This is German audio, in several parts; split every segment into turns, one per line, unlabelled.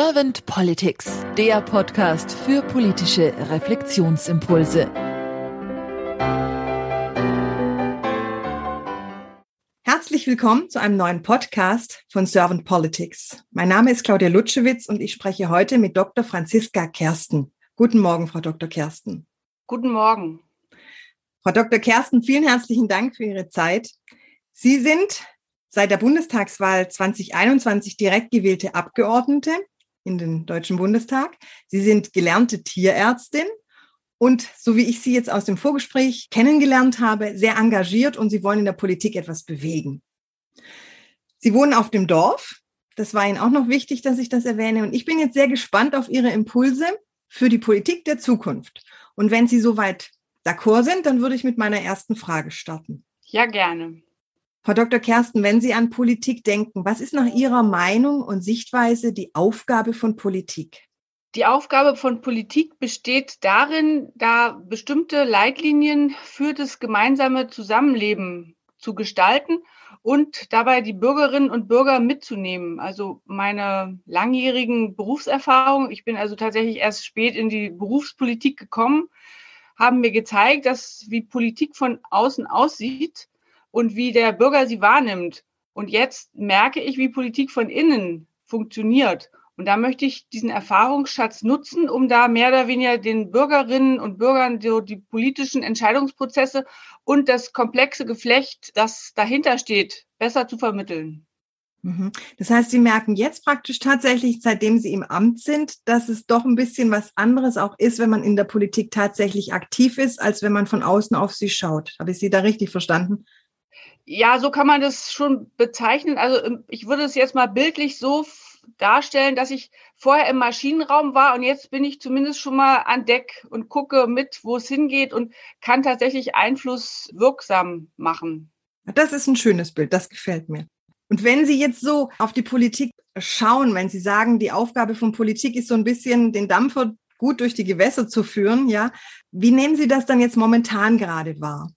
Servant Politics, der Podcast für politische Reflexionsimpulse.
Herzlich willkommen zu einem neuen Podcast von Servant Politics. Mein Name ist Claudia Lutschewitz und ich spreche heute mit Dr. Franziska Kersten. Guten Morgen, Frau Dr. Kersten.
Guten Morgen.
Frau Dr. Kersten, vielen herzlichen Dank für Ihre Zeit. Sie sind seit der Bundestagswahl 2021 direkt gewählte Abgeordnete in den Deutschen Bundestag. Sie sind gelernte Tierärztin und so wie ich Sie jetzt aus dem Vorgespräch kennengelernt habe, sehr engagiert und Sie wollen in der Politik etwas bewegen. Sie wohnen auf dem Dorf. Das war Ihnen auch noch wichtig, dass ich das erwähne. Und ich bin jetzt sehr gespannt auf Ihre Impulse für die Politik der Zukunft. Und wenn Sie soweit d'accord sind, dann würde ich mit meiner ersten Frage starten.
Ja, gerne.
Frau Dr. Kersten, wenn Sie an Politik denken, was ist nach Ihrer Meinung und Sichtweise die Aufgabe von Politik?
Die Aufgabe von Politik besteht darin, da bestimmte Leitlinien für das gemeinsame Zusammenleben zu gestalten und dabei die Bürgerinnen und Bürger mitzunehmen. Also meine langjährigen Berufserfahrungen, ich bin also tatsächlich erst spät in die Berufspolitik gekommen, haben mir gezeigt, dass wie Politik von außen aussieht, und wie der Bürger sie wahrnimmt. Und jetzt merke ich, wie Politik von innen funktioniert. Und da möchte ich diesen Erfahrungsschatz nutzen, um da mehr oder weniger den Bürgerinnen und Bürgern so die politischen Entscheidungsprozesse und das komplexe Geflecht, das dahinter steht, besser zu vermitteln.
Mhm. Das heißt, Sie merken jetzt praktisch tatsächlich, seitdem Sie im Amt sind, dass es doch ein bisschen was anderes auch ist, wenn man in der Politik tatsächlich aktiv ist, als wenn man von außen auf sie schaut. Habe ich Sie da richtig verstanden?
Ja, so kann man das schon bezeichnen. Also ähm, ich würde es jetzt mal bildlich so darstellen, dass ich vorher im Maschinenraum war und jetzt bin ich zumindest schon mal an Deck und gucke mit, wo es hingeht und kann tatsächlich Einfluss wirksam machen.
Das ist ein schönes Bild, das gefällt mir. Und wenn Sie jetzt so auf die Politik schauen, wenn Sie sagen, die Aufgabe von Politik ist so ein bisschen den Dampfer gut durch die Gewässer zu führen, ja, wie nehmen Sie das dann jetzt momentan gerade wahr?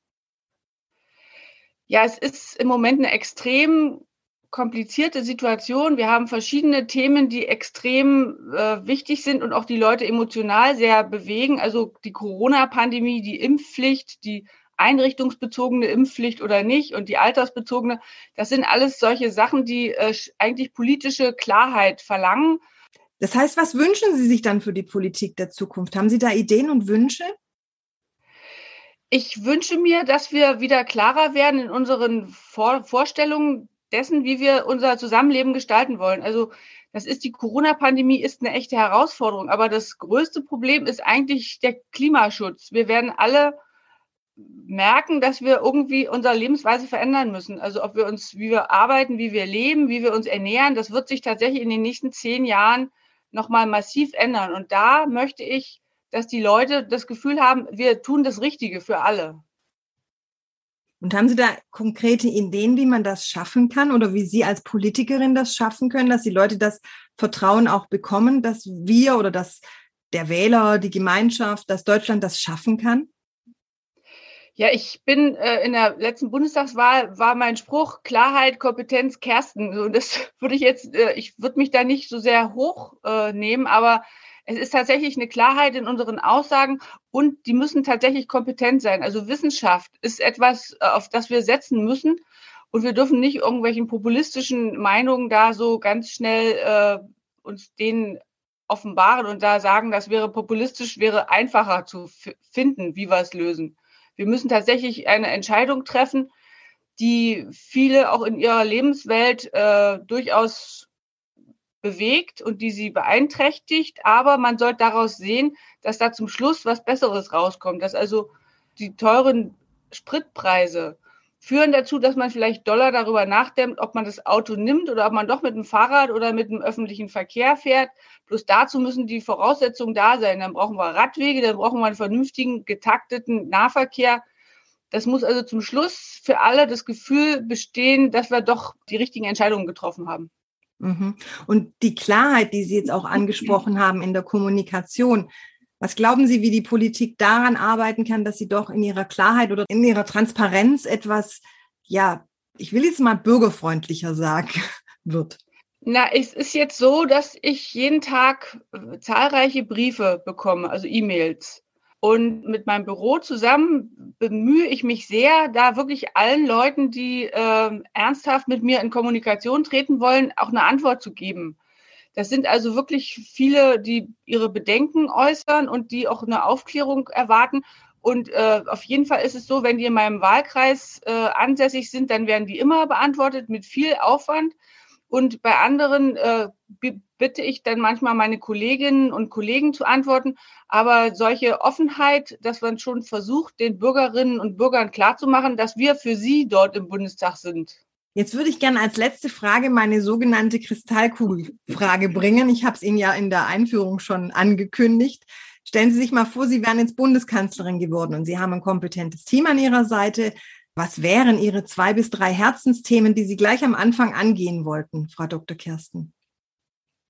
Ja, es ist im Moment eine extrem komplizierte Situation. Wir haben verschiedene Themen, die extrem äh, wichtig sind und auch die Leute emotional sehr bewegen. Also die Corona-Pandemie, die Impfpflicht, die einrichtungsbezogene Impfpflicht oder nicht und die altersbezogene. Das sind alles solche Sachen, die äh, eigentlich politische Klarheit verlangen.
Das heißt, was wünschen Sie sich dann für die Politik der Zukunft? Haben Sie da Ideen und Wünsche?
Ich wünsche mir, dass wir wieder klarer werden in unseren Vor Vorstellungen dessen, wie wir unser Zusammenleben gestalten wollen. Also das ist die Corona-Pandemie ist eine echte Herausforderung, aber das größte Problem ist eigentlich der Klimaschutz. Wir werden alle merken, dass wir irgendwie unsere Lebensweise verändern müssen. Also ob wir uns, wie wir arbeiten, wie wir leben, wie wir uns ernähren, das wird sich tatsächlich in den nächsten zehn Jahren nochmal massiv ändern. Und da möchte ich dass die Leute das Gefühl haben, wir tun das Richtige für alle.
Und haben Sie da konkrete Ideen, wie man das schaffen kann oder wie Sie als Politikerin das schaffen können, dass die Leute das Vertrauen auch bekommen, dass wir oder dass der Wähler, die Gemeinschaft, dass Deutschland das schaffen kann?
Ja, ich bin äh, in der letzten Bundestagswahl war mein Spruch Klarheit, Kompetenz, Kersten. Und das würde ich jetzt, äh, ich würde mich da nicht so sehr hoch äh, nehmen, aber es ist tatsächlich eine Klarheit in unseren Aussagen und die müssen tatsächlich kompetent sein. Also Wissenschaft ist etwas, äh, auf das wir setzen müssen. Und wir dürfen nicht irgendwelchen populistischen Meinungen da so ganz schnell äh, uns denen offenbaren und da sagen, das wäre populistisch, wäre einfacher zu finden, wie wir es lösen. Wir müssen tatsächlich eine Entscheidung treffen, die viele auch in ihrer Lebenswelt äh, durchaus bewegt und die sie beeinträchtigt. Aber man sollte daraus sehen, dass da zum Schluss was Besseres rauskommt. Dass also die teuren Spritpreise führen dazu, dass man vielleicht Dollar darüber nachdenkt, ob man das Auto nimmt oder ob man doch mit dem Fahrrad oder mit dem öffentlichen Verkehr fährt. Bloß dazu müssen die Voraussetzungen da sein. Dann brauchen wir Radwege, dann brauchen wir einen vernünftigen, getakteten Nahverkehr. Das muss also zum Schluss für alle das Gefühl bestehen, dass wir doch die richtigen Entscheidungen getroffen haben.
Mhm. Und die Klarheit, die Sie jetzt auch angesprochen haben in der Kommunikation, was glauben Sie, wie die Politik daran arbeiten kann, dass sie doch in ihrer Klarheit oder in ihrer Transparenz etwas, ja, ich will jetzt mal bürgerfreundlicher sagen, wird?
Na, es ist jetzt so, dass ich jeden Tag äh, zahlreiche Briefe bekomme, also E-Mails. Und mit meinem Büro zusammen bemühe ich mich sehr, da wirklich allen Leuten, die äh, ernsthaft mit mir in Kommunikation treten wollen, auch eine Antwort zu geben. Das sind also wirklich viele, die ihre Bedenken äußern und die auch eine Aufklärung erwarten. Und äh, auf jeden Fall ist es so, wenn die in meinem Wahlkreis äh, ansässig sind, dann werden die immer beantwortet mit viel Aufwand. Und bei anderen äh, bitte ich dann manchmal meine Kolleginnen und Kollegen zu antworten. Aber solche Offenheit, dass man schon versucht, den Bürgerinnen und Bürgern klarzumachen, dass wir für sie dort im Bundestag sind.
Jetzt würde ich gerne als letzte Frage meine sogenannte Kristallkugelfrage bringen. Ich habe es Ihnen ja in der Einführung schon angekündigt. Stellen Sie sich mal vor, Sie wären jetzt Bundeskanzlerin geworden und Sie haben ein kompetentes Team an Ihrer Seite. Was wären Ihre zwei bis drei Herzensthemen, die Sie gleich am Anfang angehen wollten, Frau Dr. Kersten?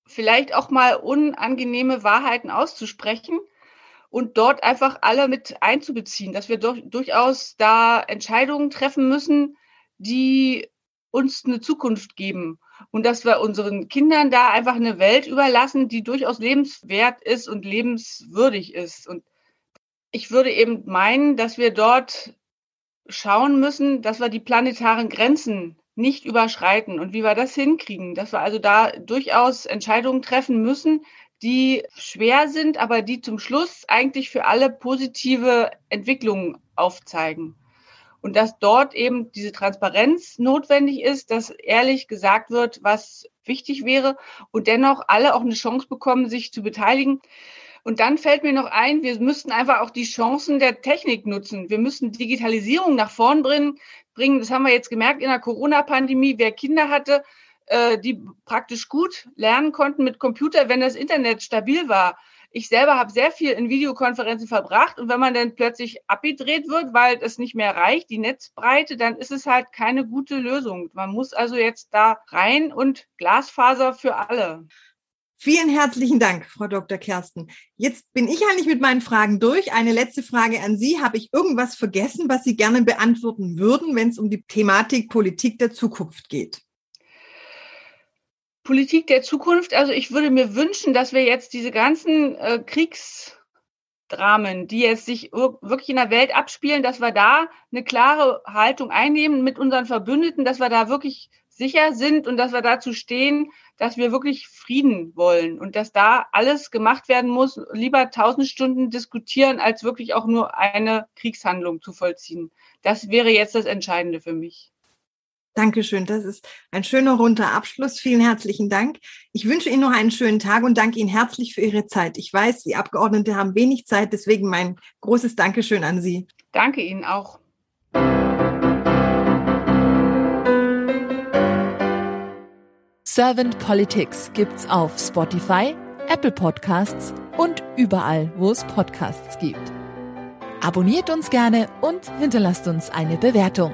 Vielleicht auch mal unangenehme Wahrheiten auszusprechen und dort einfach alle mit einzubeziehen, dass wir durchaus da Entscheidungen treffen müssen, die uns eine Zukunft geben und dass wir unseren Kindern da einfach eine Welt überlassen, die durchaus lebenswert ist und lebenswürdig ist. Und ich würde eben meinen, dass wir dort schauen müssen, dass wir die planetaren Grenzen nicht überschreiten und wie wir das hinkriegen, dass wir also da durchaus Entscheidungen treffen müssen, die schwer sind, aber die zum Schluss eigentlich für alle positive Entwicklungen aufzeigen. Und dass dort eben diese Transparenz notwendig ist, dass ehrlich gesagt wird, was wichtig wäre und dennoch alle auch eine Chance bekommen, sich zu beteiligen. Und dann fällt mir noch ein, wir müssten einfach auch die Chancen der Technik nutzen. Wir müssen Digitalisierung nach vorn bringen. Das haben wir jetzt gemerkt in der Corona-Pandemie. Wer Kinder hatte, äh, die praktisch gut lernen konnten mit Computer, wenn das Internet stabil war. Ich selber habe sehr viel in Videokonferenzen verbracht und wenn man dann plötzlich abgedreht wird, weil es nicht mehr reicht, die Netzbreite, dann ist es halt keine gute Lösung. Man muss also jetzt da rein und Glasfaser für alle.
Vielen herzlichen Dank, Frau Dr. Kersten. Jetzt bin ich eigentlich mit meinen Fragen durch. Eine letzte Frage an Sie. Habe ich irgendwas vergessen, was Sie gerne beantworten würden, wenn es um die Thematik Politik der Zukunft geht?
Politik der Zukunft, also ich würde mir wünschen, dass wir jetzt diese ganzen äh, Kriegsdramen, die jetzt sich wirklich in der Welt abspielen, dass wir da eine klare Haltung einnehmen mit unseren Verbündeten, dass wir da wirklich sicher sind und dass wir dazu stehen, dass wir wirklich Frieden wollen und dass da alles gemacht werden muss, lieber tausend Stunden diskutieren, als wirklich auch nur eine Kriegshandlung zu vollziehen. Das wäre jetzt das Entscheidende für mich.
Dankeschön. Das ist ein schöner runder Abschluss. Vielen herzlichen Dank. Ich wünsche Ihnen noch einen schönen Tag und danke Ihnen herzlich für Ihre Zeit. Ich weiß, die Abgeordnete haben wenig Zeit, deswegen mein großes Dankeschön an Sie.
Danke Ihnen auch.
Servant Politics gibt's auf Spotify, Apple Podcasts und überall, wo es Podcasts gibt. Abonniert uns gerne und hinterlasst uns eine Bewertung.